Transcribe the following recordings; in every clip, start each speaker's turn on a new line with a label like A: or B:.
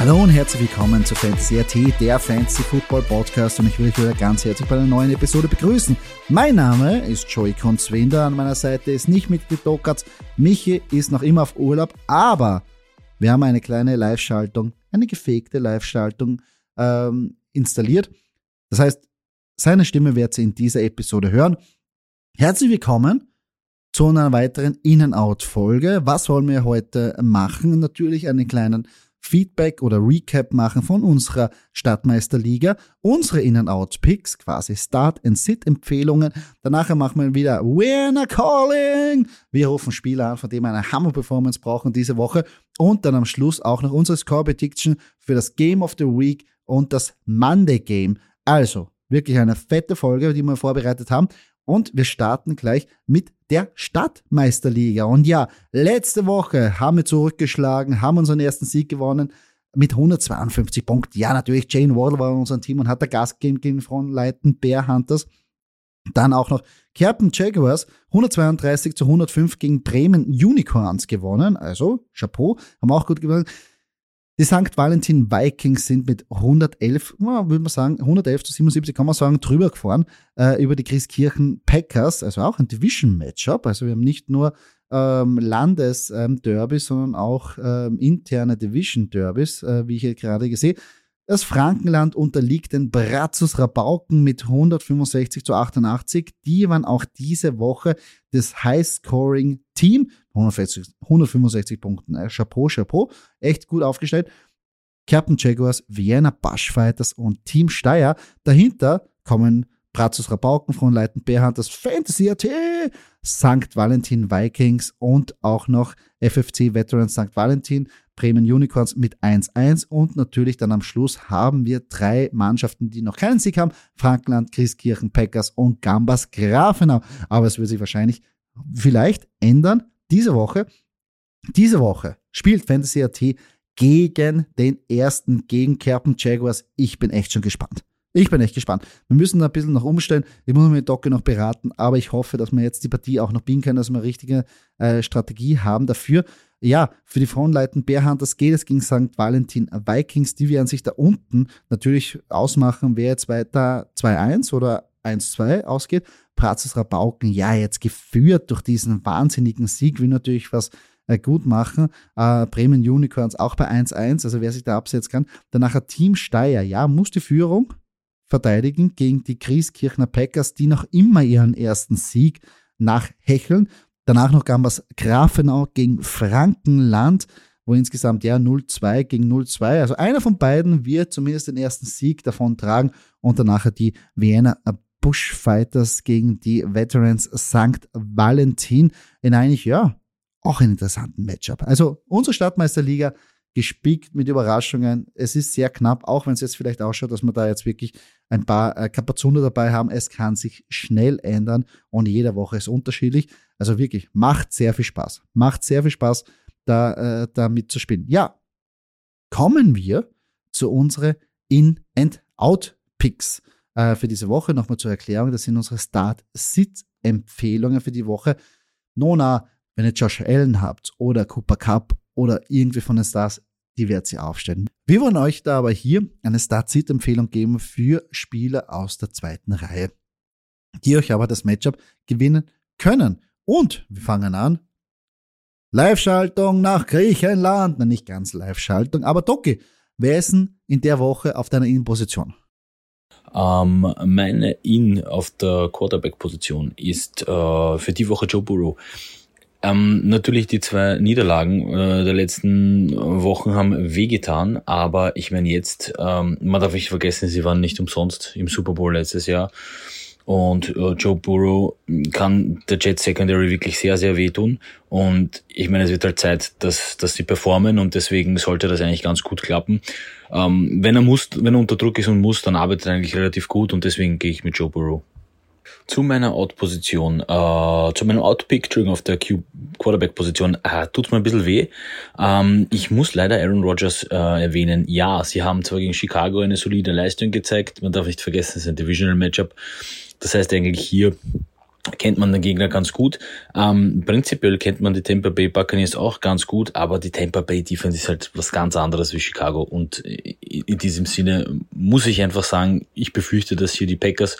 A: Hallo und herzlich willkommen zu Fantasy AT, der Fantasy Football Podcast und ich will euch wieder ganz herzlich bei einer neuen Episode begrüßen. Mein Name ist Joey Konzwinder, an meiner Seite ist nicht Mitglied Dokatz, Michi ist noch immer auf Urlaub, aber wir haben eine kleine Live-Schaltung, eine gefegte Live-Schaltung ähm, installiert. Das heißt, seine Stimme werdet ihr in dieser Episode hören. Herzlich willkommen zu einer weiteren In-Out-Folge. Was wollen wir heute machen? Natürlich einen kleinen Feedback oder Recap machen von unserer Stadtmeisterliga, unsere In-and-Out-Picks, quasi Start-and-Sit-Empfehlungen. Danach machen wir wieder Winner Calling. Wir rufen Spieler an, von denen wir eine Hammer-Performance brauchen diese Woche. Und dann am Schluss auch noch unsere Score-Prediction für das Game of the Week und das Monday Game. Also, wirklich eine fette Folge, die wir vorbereitet haben. Und wir starten gleich mit der Stadtmeisterliga. Und ja, letzte Woche haben wir zurückgeschlagen, haben unseren ersten Sieg gewonnen mit 152 Punkten. Ja, natürlich, Jane Waddle war in unserem Team und hat der Gas gegeben gegen Frontleiten Bear Hunters. Dann auch noch Captain Jaguars 132 zu 105 gegen Bremen Unicorns gewonnen. Also Chapeau, haben auch gut gewonnen. Die St. Valentin Vikings sind mit 111, würde man sagen, 111 zu 77, kann man sagen, drüber gefahren äh, über die Christkirchen Packers, also auch ein Division-Matchup. Also wir haben nicht nur ähm, Landes-Derbys, ähm, sondern auch ähm, interne Division-Derbys, äh, wie ich hier gerade gesehen das Frankenland unterliegt den Brazzus Rabauken mit 165 zu 88. Die waren auch diese Woche das High-Scoring-Team. 165 Punkten. Äh, Chapeau, Chapeau. Echt gut aufgestellt. Captain Jaguars, Vienna Bushfighters und Team Steyr. Dahinter kommen Brazos Rabauken von Leiten Bearhunters Fantasy AT, St. Valentin Vikings und auch noch FFC Veterans St. Valentin. Bremen Unicorns mit 1-1 und natürlich dann am Schluss haben wir drei Mannschaften, die noch keinen Sieg haben. Frankland, Christkirchen, Packers und Gambas Grafenau. Aber es wird sich wahrscheinlich vielleicht ändern diese Woche. Diese Woche spielt Fantasy AT gegen den ersten, gegen Kerpen Jaguars. Ich bin echt schon gespannt. Ich bin echt gespannt. Wir müssen da ein bisschen noch umstellen. Ich muss mit Docke noch beraten, aber ich hoffe, dass wir jetzt die Partie auch noch biegen können, dass wir eine richtige äh, Strategie haben dafür. Ja, für die Frauenleiten Bärhunters geht es gegen St. Valentin Vikings. Die werden sich da unten natürlich ausmachen, wer jetzt weiter 2-1 oder 1-2 ausgeht. Pratzes Rabauken, ja, jetzt geführt durch diesen wahnsinnigen Sieg, will natürlich was äh, gut machen. Äh, Bremen Unicorns auch bei 1-1, also wer sich da absetzen kann. Danach ein Team Steyr, ja, muss die Führung verteidigen gegen die Grieskirchner Packers, die noch immer ihren ersten Sieg nachhecheln. Danach noch Gambas Grafenau gegen Frankenland, wo insgesamt ja 0-2 gegen 0-2. Also einer von beiden wird zumindest den ersten Sieg davon tragen und danach die Vienna Bushfighters gegen die Veterans St. Valentin in eigentlich, ja, auch einen interessanten Matchup. Also unsere Stadtmeisterliga gespickt mit Überraschungen. Es ist sehr knapp, auch wenn es jetzt vielleicht ausschaut, dass wir da jetzt wirklich ein paar äh, Kapazunder dabei haben. Es kann sich schnell ändern und jede Woche ist unterschiedlich. Also wirklich, macht sehr viel Spaß. Macht sehr viel Spaß, da, äh, da mitzuspielen. Ja, kommen wir zu unseren In-and-Out-Picks äh, für diese Woche. Nochmal zur Erklärung, das sind unsere Start-Sit-Empfehlungen für die Woche. Nona, wenn ihr Josh Allen habt oder Cooper Cup oder irgendwie von den Stars, die wird sie aufstellen. Wir wollen euch da aber hier eine Start-Sit-Empfehlung geben für Spieler aus der zweiten Reihe, die euch aber das Matchup gewinnen können. Und wir fangen an. Live-Schaltung nach Griechenland. Na, nicht ganz Live-Schaltung, aber Doki, wer ist denn in der Woche auf deiner Innenposition?
B: Ähm, meine In auf der Quarterback-Position ist äh, für die Woche Joe Burrow. Ähm, natürlich die zwei Niederlagen äh, der letzten Wochen haben wehgetan, aber ich meine jetzt, ähm, man darf nicht vergessen, sie waren nicht umsonst im Super Bowl letztes Jahr. Und äh, Joe Burrow kann der Jet Secondary wirklich sehr, sehr wehtun. Und ich meine, es wird halt Zeit, dass, dass sie performen und deswegen sollte das eigentlich ganz gut klappen. Ähm, wenn er muss, wenn er unter Druck ist und muss, dann arbeitet er eigentlich relativ gut und deswegen gehe ich mit Joe Burrow. Zu meiner Out-Position, äh, zu meinem Out-Pick, Entschuldigung, auf der Quarterback-Position, äh, tut mir ein bisschen weh. Ähm, ich muss leider Aaron Rodgers äh, erwähnen. Ja, sie haben zwar gegen Chicago eine solide Leistung gezeigt, man darf nicht vergessen, es ist ein Divisional Matchup. Das heißt eigentlich hier kennt man den Gegner ganz gut. Ähm, prinzipiell kennt man die Tampa Bay Buccaneers auch ganz gut, aber die Tampa Bay Defense ist halt was ganz anderes wie Chicago. Und in diesem Sinne muss ich einfach sagen, ich befürchte, dass hier die Packers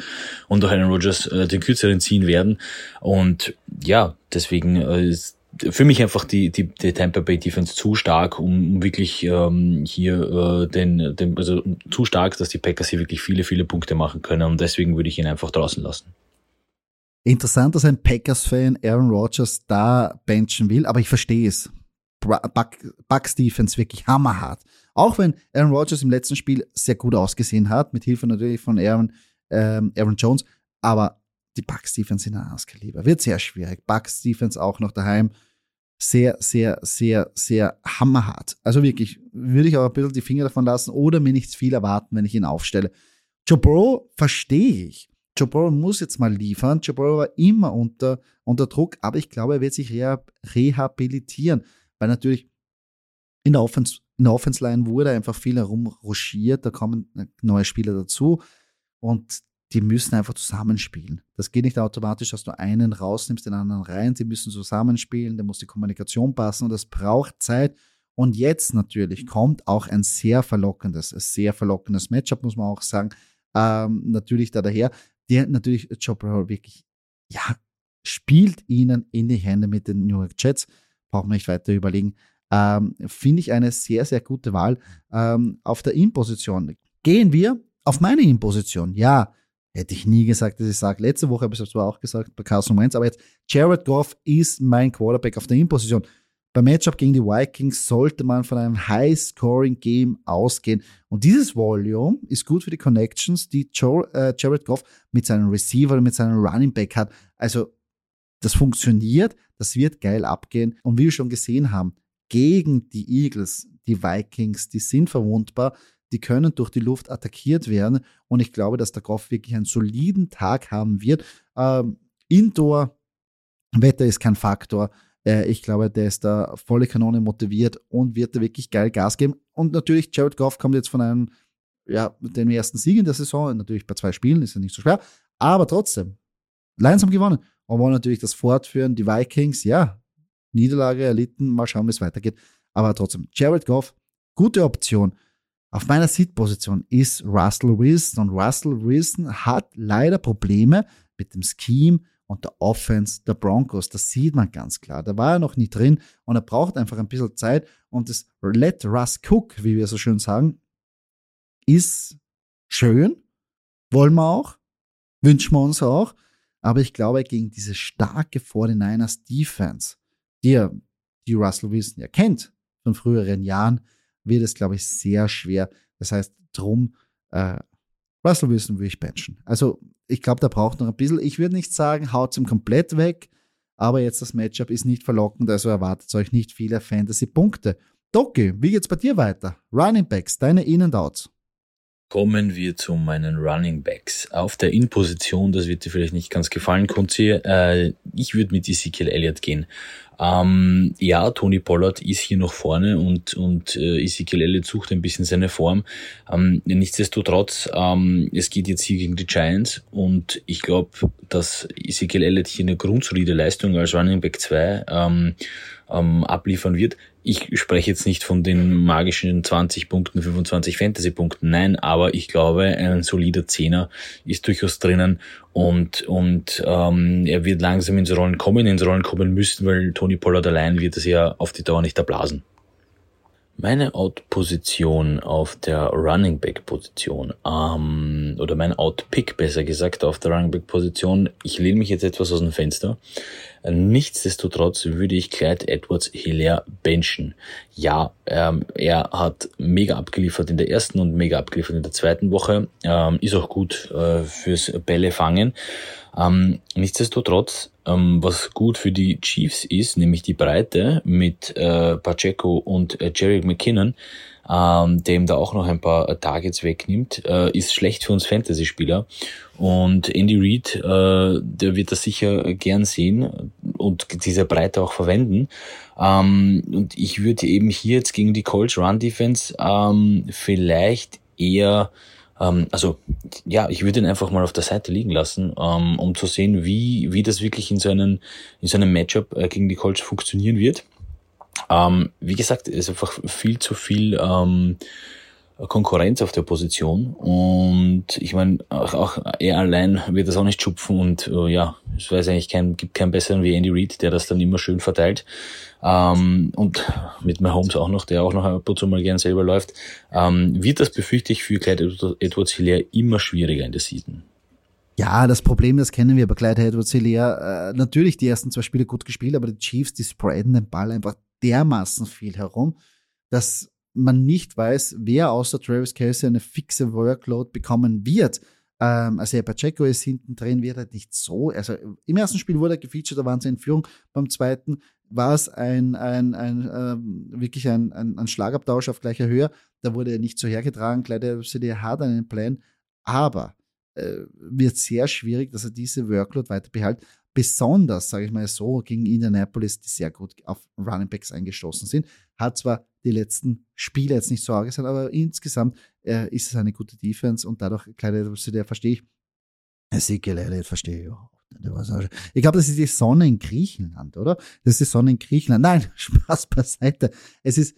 B: und auch Aaron Rodgers äh, den kürzeren ziehen werden. Und ja, deswegen äh, ist für mich einfach die, die, die Tampa Bay Defense zu stark, um wirklich ähm, hier äh, den, den, also zu stark, dass die Packers hier wirklich viele, viele Punkte machen können. Und deswegen würde ich ihn einfach draußen lassen.
A: Interessant, dass ein Packers-Fan Aaron Rodgers da benchen will, aber ich verstehe es. Buck, Bucks Defense wirklich hammerhart. Auch wenn Aaron Rodgers im letzten Spiel sehr gut ausgesehen hat, mit Hilfe natürlich von Aaron, ähm, Aaron Jones, aber die Bucks Defense in der Kaliber wird sehr schwierig. Bucks Defense auch noch daheim sehr, sehr, sehr, sehr hammerhart. Also wirklich, würde ich auch ein bisschen die Finger davon lassen oder mir nichts viel erwarten, wenn ich ihn aufstelle. Joe Burrow verstehe ich. Joe Burrow muss jetzt mal liefern. Joe Burrow war immer unter, unter Druck, aber ich glaube, er wird sich rehabilitieren, weil natürlich in der Offense, in der Offense Line wurde einfach viel herumruschiert, da kommen neue Spieler dazu und die müssen einfach zusammenspielen. Das geht nicht automatisch, dass du einen rausnimmst, den anderen rein. Sie müssen zusammenspielen, da muss die Kommunikation passen und das braucht Zeit. Und jetzt natürlich kommt auch ein sehr verlockendes, ein sehr verlockendes Matchup, muss man auch sagen. Ähm, natürlich da daher der natürlich Joe Burrow wirklich, ja, spielt ihnen in die Hände mit den New York Jets. Brauchen wir nicht weiter überlegen. Ähm, Finde ich eine sehr, sehr gute Wahl. Ähm, auf der In-Position gehen wir auf meine In-Position. Ja, hätte ich nie gesagt, dass ich sage. Letzte Woche habe ich es zwar auch gesagt bei Carson Wentz, aber jetzt Jared Goff ist mein Quarterback auf der In-Position. Beim Matchup gegen die Vikings sollte man von einem High-Scoring-Game ausgehen. Und dieses Volume ist gut für die Connections, die äh, Jared Goff mit seinem Receiver und mit seinem Running Back hat. Also das funktioniert, das wird geil abgehen. Und wie wir schon gesehen haben, gegen die Eagles, die Vikings, die sind verwundbar, die können durch die Luft attackiert werden. Und ich glaube, dass der Goff wirklich einen soliden Tag haben wird. Ähm, Indoor, Wetter ist kein Faktor. Äh, ich glaube, der ist da volle Kanone motiviert und wird da wirklich geil Gas geben. Und natürlich, Jared Goff kommt jetzt von einem, ja, dem ersten Sieg in der Saison. Natürlich bei zwei Spielen ist ja nicht so schwer. Aber trotzdem, Lions haben gewonnen. Und wollen natürlich das fortführen. Die Vikings, ja, Niederlage erlitten. Mal schauen, wie es weitergeht. Aber trotzdem, Jared Goff, gute Option. Auf meiner Seat-Position ist Russell Wilson und Russell Wilson hat leider Probleme mit dem Scheme und der Offense der Broncos. Das sieht man ganz klar. Da war er noch nicht drin und er braucht einfach ein bisschen Zeit. Und das Let Russ Cook, wie wir so schön sagen, ist schön. Wollen wir auch. Wünschen wir uns auch. Aber ich glaube, gegen diese starke 49ers Defense, die, er, die Russell Wilson ja kennt von früheren Jahren, wird es, glaube ich, sehr schwer. Das heißt, drum, äh, Russell Wilson würde ich benchen. Also ich glaube, der braucht noch ein bisschen. Ich würde nicht sagen, haut ihm komplett weg, aber jetzt das Matchup ist nicht verlockend, also erwartet euch nicht viele Fantasy-Punkte. Doki, wie geht's bei dir weiter? Running Backs, deine In- und Outs.
B: Kommen wir zu meinen Running Backs. Auf der In-Position, das wird dir vielleicht nicht ganz gefallen, Kunzi, äh, ich würde mit Ezekiel Elliott gehen. Ähm, ja, Tony Pollard ist hier noch vorne und, und äh, Ezekiel Elliott sucht ein bisschen seine Form. Ähm, nichtsdestotrotz, ähm, es geht jetzt hier gegen die Giants und ich glaube, dass Ezekiel Elliott hier eine grundsolide Leistung als Running Back 2 ähm, ähm, abliefern wird. Ich spreche jetzt nicht von den magischen 20 Punkten, 25 Fantasy-Punkten, nein, aber ich glaube, ein solider Zehner ist durchaus drinnen und, und ähm, er wird langsam ins Rollen kommen, ins Rollen kommen müssen, weil Tony Pollard allein wird es ja auf die Dauer nicht erblasen. Meine Out-Position auf der Running Back-Position, ähm, oder mein Out-Pick besser gesagt auf der Running Back-Position, ich lehne mich jetzt etwas aus dem Fenster. Nichtsdestotrotz würde ich Clyde Edwards Hilaire benchen. Ja, ähm, er hat mega abgeliefert in der ersten und mega abgeliefert in der zweiten Woche. Ähm, ist auch gut äh, fürs Bälle fangen. Ähm, nichtsdestotrotz, ähm, was gut für die Chiefs ist, nämlich die Breite mit äh, Pacheco und äh, Jerry McKinnon, ähm, dem da auch noch ein paar Targets wegnimmt, äh, ist schlecht für uns Fantasy-Spieler. Und Andy Reid, äh, der wird das sicher gern sehen und diese Breite auch verwenden. Ähm, und ich würde eben hier jetzt gegen die Colts Run Defense ähm, vielleicht eher Ähm, also ja, ich würde ihn einfach mal auf der Seite liegen lassen, ähm, um zu sehen, wie, wie das wirklich in so einem, in so einem Matchup äh, gegen die Colts funktionieren wird. Ähm, wie gesagt, es ist einfach viel zu viel Konkurrenz auf der Position und ich meine, auch, auch er allein wird das auch nicht schupfen und uh, ja, es weiß eigentlich kein, gibt keinen besseren wie Andy Reid, der das dann immer schön verteilt. Ähm, und mit Mahomes auch noch, der auch noch ab und zu mal gern selber läuft, ähm, wird das befürchte ich für Clyde Edwards Hilaire immer schwieriger in der Season.
A: Ja, das Problem, das kennen wir bei Clyde Edwards Hilaire. Äh, natürlich die ersten zwei Spiele gut gespielt, aber die Chiefs, die spreaden den Ball einfach dermaßen viel herum, dass man nicht weiß, wer außer Travis Kelsey eine fixe Workload bekommen wird. Ähm, also ja, Pacheco ist hinten drin, wird er nicht so. Also im ersten Spiel wurde er gefeatured, da waren sie in Führung. Beim zweiten war es ein, ein, ein ähm, wirklich ein, ein, ein, Schlagabtausch auf gleicher Höhe. Da wurde er nicht so hergetragen. Kleider CD hat einen Plan, aber äh, wird sehr schwierig, dass er diese Workload weiter behält besonders, sage ich mal so, gegen Indianapolis, die sehr gut auf Running Backs eingestoßen sind. Hat zwar die letzten Spiele jetzt nicht so arg sein, aber insgesamt äh, ist es eine gute Defense und dadurch, kleine der verstehe ich. Ezekiel Elliott verstehe ich auch. Ich glaube, das ist die Sonne in Griechenland, oder? Das ist die Sonne in Griechenland. Nein, Spaß beiseite. Es ist,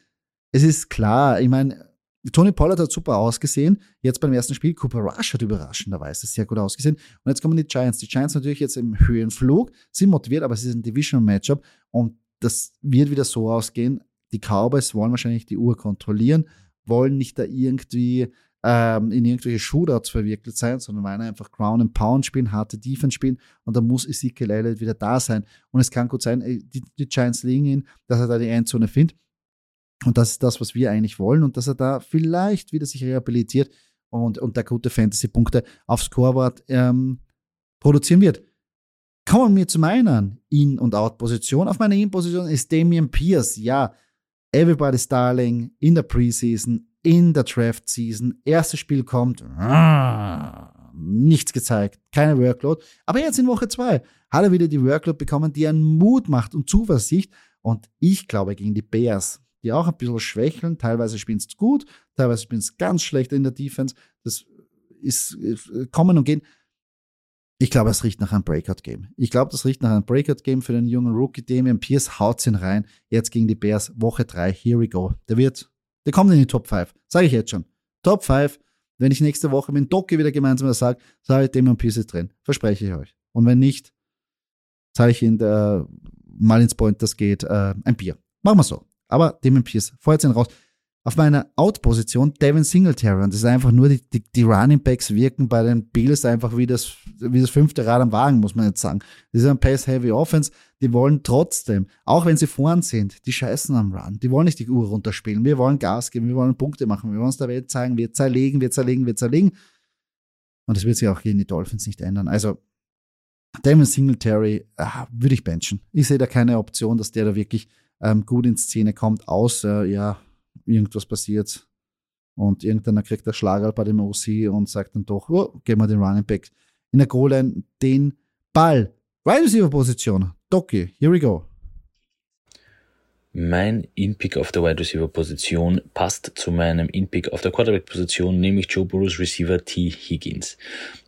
A: es ist klar, ich meine, Tony Pollard hat super ausgesehen. Jetzt beim ersten Spiel, Cooper Rush hat überraschenderweise sehr gut ausgesehen. Und jetzt kommen die Giants. Die Giants natürlich jetzt im Höhenflug, sind motiviert, aber es ist ein Division-Matchup und das wird wieder so ausgehen. Die Cowboys wollen wahrscheinlich die Uhr kontrollieren, wollen nicht da irgendwie ähm, in irgendwelche Shootouts verwickelt sein, sondern wollen einfach Ground and Pound spielen, harte Defense spielen und da muss Ezekiel Elliott wieder da sein. Und es kann gut sein, die, die Giants liegen ihn, dass er da die Endzone findet und das ist das, was wir eigentlich wollen und dass er da vielleicht wieder sich rehabilitiert und, und da gute Fantasy-Punkte aufs Scoreboard ähm, produzieren wird. Kommen wir zu meiner In- und Out-Position. Auf meiner In-Position ist Damian Pierce. Ja, everybody's darling in der Preseason, in der Draft-Season. Erstes Spiel kommt, ah, nichts gezeigt, keine Workload. Aber jetzt in Woche zwei hat er wieder die Workload bekommen, die einen Mut macht und Zuversicht. Und ich glaube, gegen die Bears die auch ein bisschen schwächeln. Teilweise spielen sie gut, teilweise spielen sie ganz schlecht in der Defense. Das ist äh, kommen und gehen. Ich glaube, es riecht nach einem Breakout-Game. Ich glaube, das riecht nach einem Breakout-Game für den jungen Rookie. Damian Pierce haut ihn rein. Jetzt gegen die Bears, Woche 3. Here we go. Der wird, der kommt in die Top 5. Sage ich jetzt schon. Top 5. Wenn ich nächste Woche mit Doki wieder gemeinsam das sage, sage ich, Damian Pierce ist drin. Verspreche ich euch. Und wenn nicht, sage ich in der, mal ins Point, das geht, äh, ein Bier. Machen wir so. Aber Damon Pierce, vorher raus. Auf meiner Out-Position Devin Singletary. Und das ist einfach nur, die, die, die Running Backs wirken bei den Bills einfach wie das, wie das fünfte Rad am Wagen, muss man jetzt sagen. Das ist ein Pass-Heavy Offense. Die wollen trotzdem, auch wenn sie vorn sind, die scheißen am Run. Die wollen nicht die Uhr runterspielen. Wir wollen Gas geben, wir wollen Punkte machen, wir wollen uns der Welt zeigen, wir zerlegen, wir zerlegen, wir zerlegen. Und das wird sich auch gegen die Dolphins nicht ändern. Also, Damon Singletary ah, würde ich benchen. Ich sehe da keine Option, dass der da wirklich ähm, gut in Szene kommt, außer ja, irgendwas passiert und irgendeiner kriegt der Schlager bei dem OC und sagt dann doch, oh, geben wir den Running Back in der Goal-Line den Ball. Wide Receiver Position. Doki, here we go.
B: Mein In-Pick auf der Wide Receiver Position passt zu meinem In-Pick auf der Quarterback Position, nämlich Joe Burrows Receiver T. Higgins.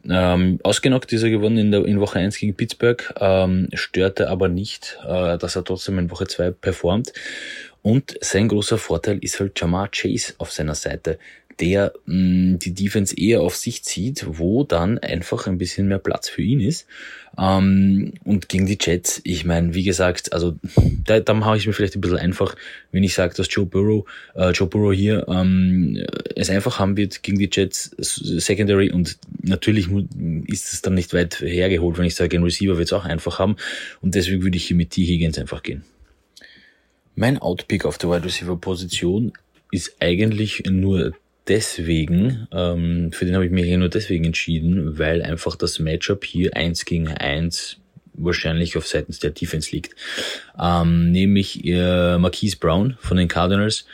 B: Ähm, ausgenockt ist er gewonnen in, der, in Woche 1 gegen Pittsburgh, ähm, störte aber nicht, äh, dass er trotzdem in Woche 2 performt. Und sein großer Vorteil ist halt Jamar Chase auf seiner Seite, der mh, die Defense eher auf sich zieht, wo dann einfach ein bisschen mehr Platz für ihn ist. Ähm, und gegen die Jets, ich meine, wie gesagt, also da, da mache ich mir vielleicht ein bisschen einfach, wenn ich sage, dass Joe Burrow, äh, Joe Burrow hier ähm, es einfach haben wird gegen die Jets Secondary und natürlich ist es dann nicht weit hergeholt, wenn ich sage, ein Receiver wird es auch einfach haben und deswegen würde ich hier mit T. Higgins einfach gehen. Mein Outpick auf der Wide Receiver Position ist eigentlich nur deswegen, ähm, für den habe ich mich hier nur deswegen entschieden, weil einfach das Matchup hier eins gegen eins wahrscheinlich auf seitens der Defense liegt. Ähm, nämlich äh, Marquise Brown von den Cardinals.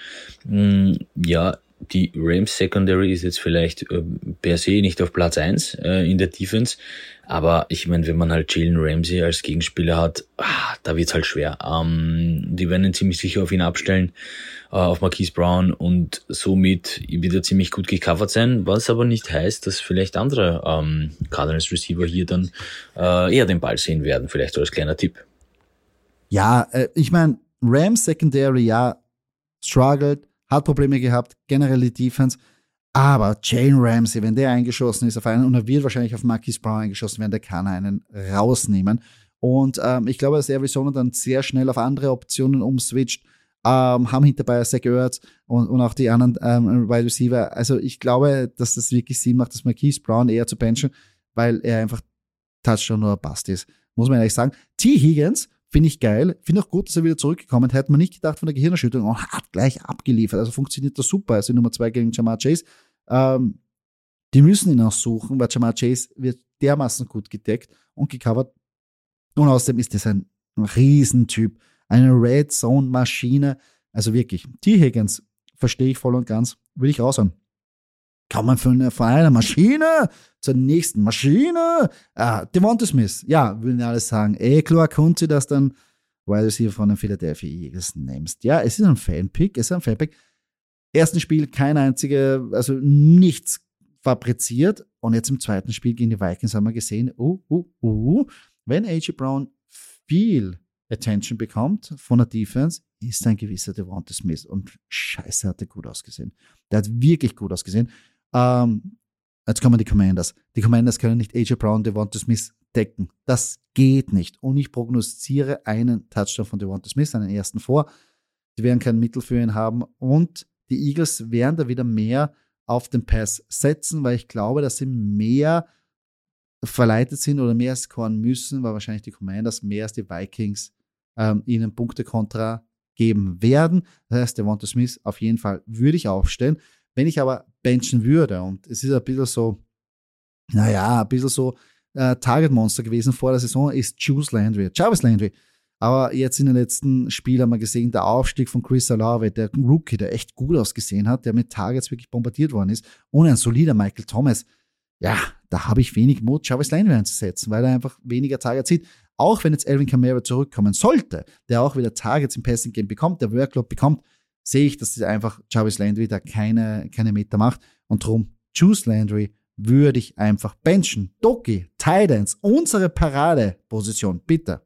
B: Mm, ja, die Rams Secondary ist jetzt vielleicht äh, per se nicht auf Platz eins äh, in der Defense, aber ich meine, wenn man halt Jalen Ramsey als Gegenspieler hat, ah, da wird's halt schwer. Ähm, die werden ziemlich sicher auf ihn abstellen, äh, auf Marquise Brown und somit wird er ziemlich gut gecovert sein, was aber nicht heißt, dass vielleicht andere ähm, Cardinals Receiver hier dann äh, eher den Ball sehen werden, vielleicht so als kleiner Tipp.
A: Ja, äh, ich meine, Rams Secondary, ja, struggled, hat Probleme gehabt, generell die Defense. Aber Jane Ramsey, wenn der eingeschossen ist auf einen, und er wird wahrscheinlich auf Marquis Brown eingeschossen werden, der kann einen rausnehmen. Und ähm, ich glaube, dass Arizona dann sehr schnell auf andere Optionen umswitcht, ähm, haben hinterbei Zach Ertz und, und auch die anderen ähm, Wide Receiver. Also ich glaube, dass das wirklich Sinn macht, dass Marquise Brown eher zu benchen, weil er einfach Touchdown nur Bast ist. Muss man ehrlich sagen. T. Higgins Finde ich geil. Finde auch gut, dass er wieder zurückgekommen ist. Hätte man nicht gedacht von der Gehirnerschütterung und hat gleich abgeliefert. Also funktioniert das super. Also Nummer zwei gegen Jamar Chase. Ähm, die müssen ihn auch suchen, weil Jamar Chase wird dermaßen gut gedeckt und gecovert. Und außerdem ist das ein Riesentyp. Eine Red Zone Maschine. Also wirklich. T. Higgins verstehe ich voll und ganz. Will ich raushauen kann man von, einer Maschine zur nächsten Maschine. Ah, Devonta Smith, ja, würden alle sagen, eh klar konnte das dann, weil du sie von den Philadelphia Eagles nimmst. Ja, es ist ein Fanpick, es ist ein Fanpick. Ersten Spiel kein einziger, also nichts fabriziert. Und jetzt im zweiten Spiel gegen die Vikings haben wir gesehen, oh, oh, oh, wenn AJ Brown viel Attention bekommt von der Defense, ist ein gewisser Devonta Smith. Und scheiße, hat er gut ausgesehen. Der hat wirklich gut ausgesehen. Ähm, jetzt kommen die Commanders. Die Commanders können nicht AJ Brown, Devonta Smith decken. Das geht nicht. Und ich prognostiziere einen Touchdown von Devonta Smith, einen ersten vor. Die werden kein Mittel für ihn haben. Und die Eagles werden da wieder mehr auf den Pass setzen, weil ich glaube, dass sie mehr verleitet sind oder mehr scoren müssen, weil wahrscheinlich die Commanders mehr als die Vikings ähm, ihnen Punkte kontra geben werden. Das heißt, Devonta Smith auf jeden Fall würde ich aufstellen. Wenn ich aber benchen würde, und es ist ein bisschen so, naja, ein bisschen so äh, Target-Monster gewesen vor der Saison, ist Juice Landry, Jarvis Landry. Aber jetzt in den letzten Spielen haben wir gesehen, der Aufstieg von Chris Olave, der Rookie, der echt gut ausgesehen hat, der mit Targets wirklich bombardiert worden ist, und ein solider Michael Thomas. Ja, da habe ich wenig Mut, Jarvis Landry einzusetzen, weil er einfach weniger Targets sieht. Auch wenn jetzt Alvin Kamara zurückkommen sollte, der auch wieder Targets im Passing Game bekommt, der Workload bekommt, sehe ich, dass einfach Jarvis Landry da keine, keine Meter macht. Und darum, Juice Landry würde ich einfach benchen. Doki, Titans, unsere Paradeposition, bitte.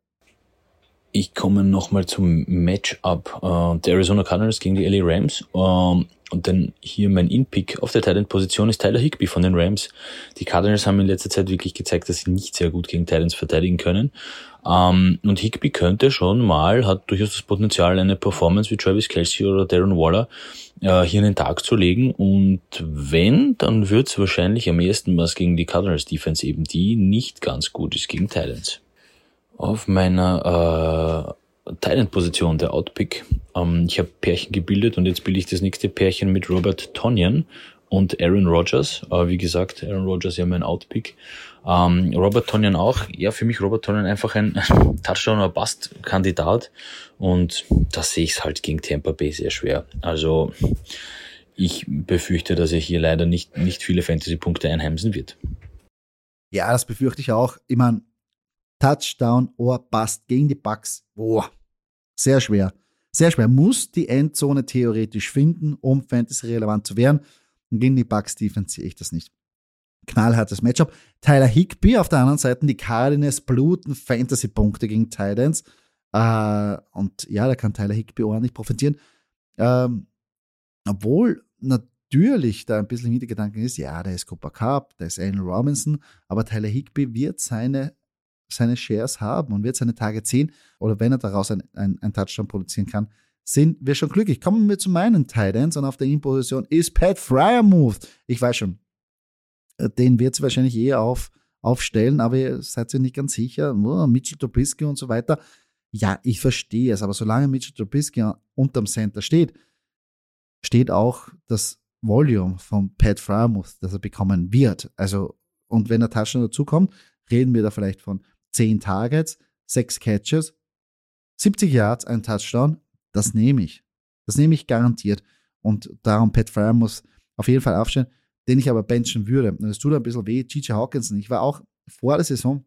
B: Ich komme nochmal zum Matchup äh, der Arizona Cardinals gegen die LA Rams. Ähm, und dann hier mein In-Pick auf der Titan-Position ist Tyler Higby von den Rams. Die Cardinals haben in letzter Zeit wirklich gezeigt, dass sie nicht sehr gut gegen Titans verteidigen können. Ähm, und Higby könnte schon mal, hat durchaus das Potenzial, eine Performance wie Travis Kelsey oder Darren Waller äh, hier in den Tag zu legen. Und wenn, dann wird es wahrscheinlich am ehesten was gegen die Cardinals Defense eben, die nicht ganz gut ist gegen Titans. Auf meiner äh, Thailand-Position, der Outpick. Ähm, ich habe Pärchen gebildet und jetzt bilde ich das nächste Pärchen mit Robert Tonyan und Aaron Rodgers. Äh, wie gesagt, Aaron Rodgers ja mein Outpick. Ähm, Robert Tonyan auch. Ja, für mich Robert Tonyan einfach ein Touchdown- oder Bust-Kandidat. Und da sehe ich es halt gegen Tampa Bay sehr schwer. Also ich befürchte, dass er hier leider nicht, nicht viele Fantasy-Punkte einheimsen wird.
A: Ja, das befürchte ich auch. Ich meine, Touchdown or Bust gegen die Bucks. Boah, sehr schwer. Sehr schwer. Muss die Endzone theoretisch finden, um Fantasy-relevant zu werden. Und gegen die Bucks Defense sehe ich das nicht. Knallhartes Matchup. Tyler Higby auf der anderen Seite, die Cardinals bluten Fantasy-Punkte gegen Titans. Äh, und ja, da kann Tyler Higby ordentlich profitieren. Ähm, obwohl natürlich da ein bisschen Hintergedanken ist, ja, da ist Cooper Cup, da ist Allen Robinson, aber Tyler Higby wird seine seine Shares haben und wird seine Tage ziehen oder wenn er daraus ein, ein, ein Touchdown produzieren kann, sind wir schon glücklich. Kommen wir zu meinen Titans und auf der In-Position ist Pat Fryermuth. Ich weiß schon, äh, den wird sie wahrscheinlich eher auf, aufstellen, aber ihr seid ihr nicht ganz sicher. Oh, Mitchell Trubisky und so weiter. Ja, ich verstehe es, aber solange Mitchell Trubisky unterm Center steht, steht auch das Volume von Pat Fryermuth, das er bekommen wird. Also, und wenn der Touchdown dazukommt, reden wir da vielleicht von 10 Targets, 6 Catches, 70 Yards, ein Touchdown, das nehme ich. Das nehme ich garantiert. und darum Pat Fryer muss auf jeden Fall aufstehen, den ich aber benchen würde. Und es tut ein bisschen weh, Gigi Hawkinson. Ich war auch vor der Saison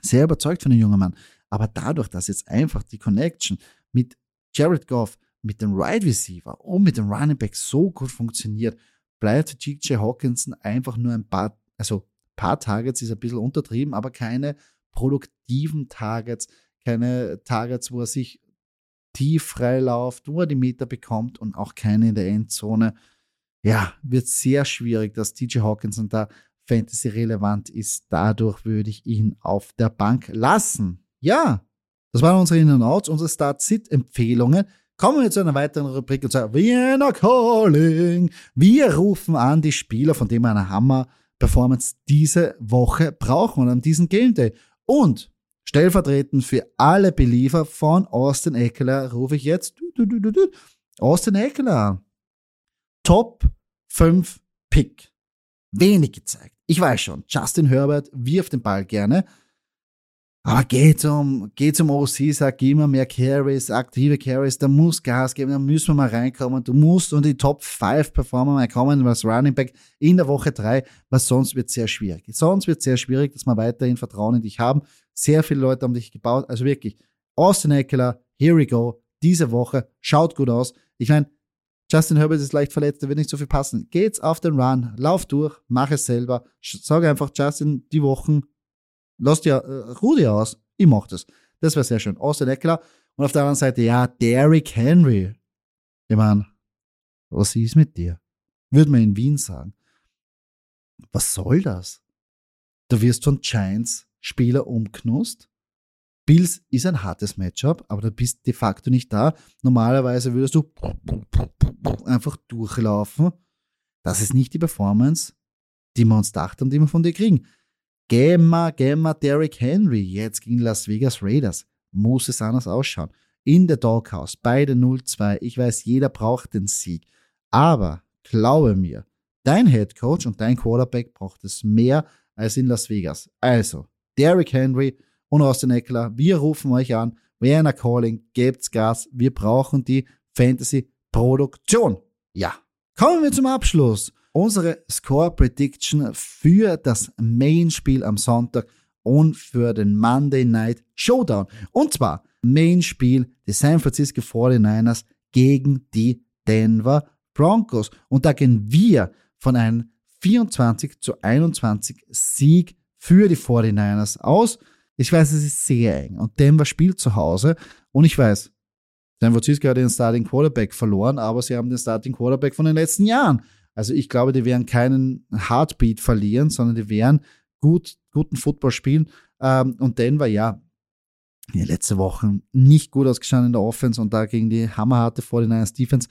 A: sehr überzeugt von dem jungen Mann. Aber dadurch, dass jetzt einfach die Connection mit Jared Goff, mit dem Right Receiver und mit dem Running Back so gut funktioniert, bleibt Gigi Hawkinson einfach nur ein paar, also paar Targets ist ein bisschen untertrieben, aber keine produktiven Targets, keine Targets, wo er sich tief freilauft, wo er die Meter bekommt und auch keine in der Endzone. Ja, wird sehr schwierig, dass DJ Hawkinson da Fantasy relevant ist. Dadurch würde ich ihn auf der Bank lassen. Ja, das waren unsere In- und Outs, unsere Start-Sit-Empfehlungen. Kommen wir zu einer weiteren Rubrik und zwar Vienna Calling. Wir rufen an die Spieler, von denen wir eine Hammer-Performance diese Woche brauchen und an diesem Game Day. Und stellvertretend für alle Believer von Austin Eckler rufe ich jetzt Austin Eckler an. Top 5 Pick. Wenig gezeigt. Ich weiß schon, Justin Herbert wirft den Ball gerne. Aber geht um, geht um OC, sag immer mehr Carries, aktive Carries, da muss Gas geben, da müssen wir mal reinkommen. Du musst unter die Top 5 Performer mal kommen, was Running Back in der Woche 3, was sonst wird sehr schwierig. Sonst wird sehr schwierig, dass wir weiterhin Vertrauen in dich haben. Sehr viele Leute haben dich gebaut, also wirklich. Austin Eckler, here we go. Diese Woche, schaut gut aus. Ich meine, Justin Herbert ist leicht verletzt, der wird nicht so viel passen. Geht's auf den Run, lauf durch, mach es selber. Sag einfach, Justin, die Wochen Lass dir, äh, ruh dir aus. Ich mach das. Das wäre sehr schön. Austin Eckler. Und auf der anderen Seite, ja, Derrick Henry. Ich meine, was ist mit dir? Würde man in Wien sagen. Was soll das? Du wirst von Giants Spieler umknust. Bills ist ein hartes Matchup, aber du bist de facto nicht da. Normalerweise würdest du einfach durchlaufen. Das ist nicht die Performance, die wir uns dachten und die wir von dir kriegen. Gemma, Gemma, Derrick Henry, jetzt gegen Las Vegas Raiders. Muss es anders ausschauen. In der Doghouse, beide 0-2. Ich weiß, jeder braucht den Sieg. Aber glaube mir, dein Head Coach und dein Quarterback braucht es mehr als in Las Vegas. Also, Derrick Henry und Austin Eckler, wir rufen euch an. Werner Calling, gebt's Gas. Wir brauchen die Fantasy-Produktion. Ja. Kommen wir zum Abschluss unsere Score Prediction für das Main-Spiel am Sonntag und für den Monday Night Showdown. Und zwar Main-Spiel die San Francisco 49ers gegen die Denver Broncos. Und da gehen wir von einem 24 zu 21 Sieg für die 49ers aus. Ich weiß, es ist sehr eng und Denver spielt zu Hause und ich weiß, San Francisco hat den Starting Quarterback verloren, aber sie haben den Starting Quarterback von den letzten Jahren. Also ich glaube, die werden keinen Heartbeat verlieren, sondern die werden gut, guten Football spielen. Ähm, und Denver, ja, die letzte Woche nicht gut ausgeschaut in der Offense und da gegen die hammerharte 49ers Defense.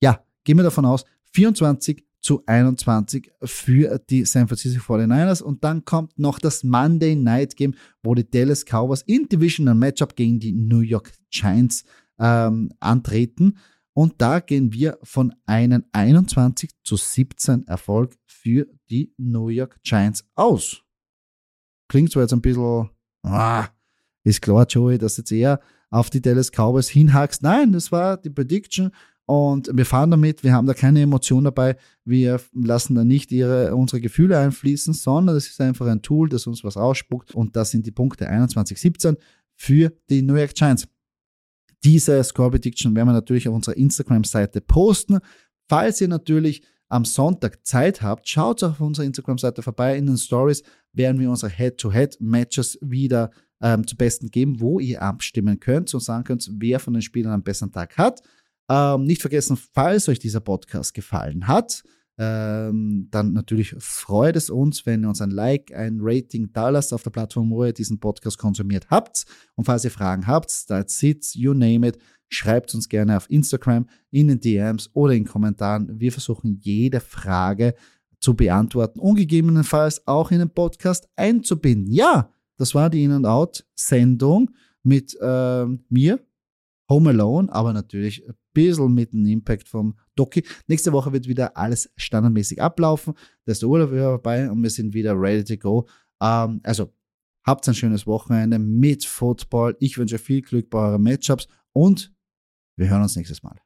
A: Ja, gehen wir davon aus, 24 zu 21 für die San Francisco 49ers. Und dann kommt noch das Monday Night Game, wo die Dallas Cowboys in Divisional Matchup gegen die New York Giants ähm, antreten. Und da gehen wir von einem 21 zu 17 Erfolg für die New York Giants aus. Klingt zwar jetzt ein bisschen, ah, ist klar, Joey, dass jetzt eher auf die Dallas Cowboys hinhackst. Nein, das war die Prediction und wir fahren damit, wir haben da keine Emotion dabei, wir lassen da nicht ihre, unsere Gefühle einfließen, sondern das ist einfach ein Tool, das uns was ausspuckt und das sind die Punkte 21-17 für die New York Giants. Diese Score Prediction werden wir natürlich auf unserer Instagram-Seite posten. Falls ihr natürlich am Sonntag Zeit habt, schaut auf unserer Instagram-Seite vorbei. In den Stories werden wir unsere Head-to-Head-Matches wieder ähm, zu Besten geben, wo ihr abstimmen könnt und sagen könnt, wer von den Spielern am besten Tag hat. Ähm, nicht vergessen, falls euch dieser Podcast gefallen hat, ähm, dann natürlich freut es uns, wenn ihr uns ein Like, ein Rating da lasst auf der Plattform, wo ihr diesen Podcast konsumiert habt. Und falls ihr Fragen habt, that's it, you name it, schreibt uns gerne auf Instagram, in den DMs oder in Kommentaren. Wir versuchen jede Frage zu beantworten und gegebenenfalls auch in den Podcast einzubinden. Ja, das war die In-and-Out-Sendung mit äh, mir, Home Alone, aber natürlich bisschen mit dem Impact vom Doki. Nächste Woche wird wieder alles standardmäßig ablaufen. Da ist der Urlaub wieder vorbei und wir sind wieder ready to go. Ähm, also habt ein schönes Wochenende mit Football. Ich wünsche viel Glück bei euren Matchups und wir hören uns nächstes Mal.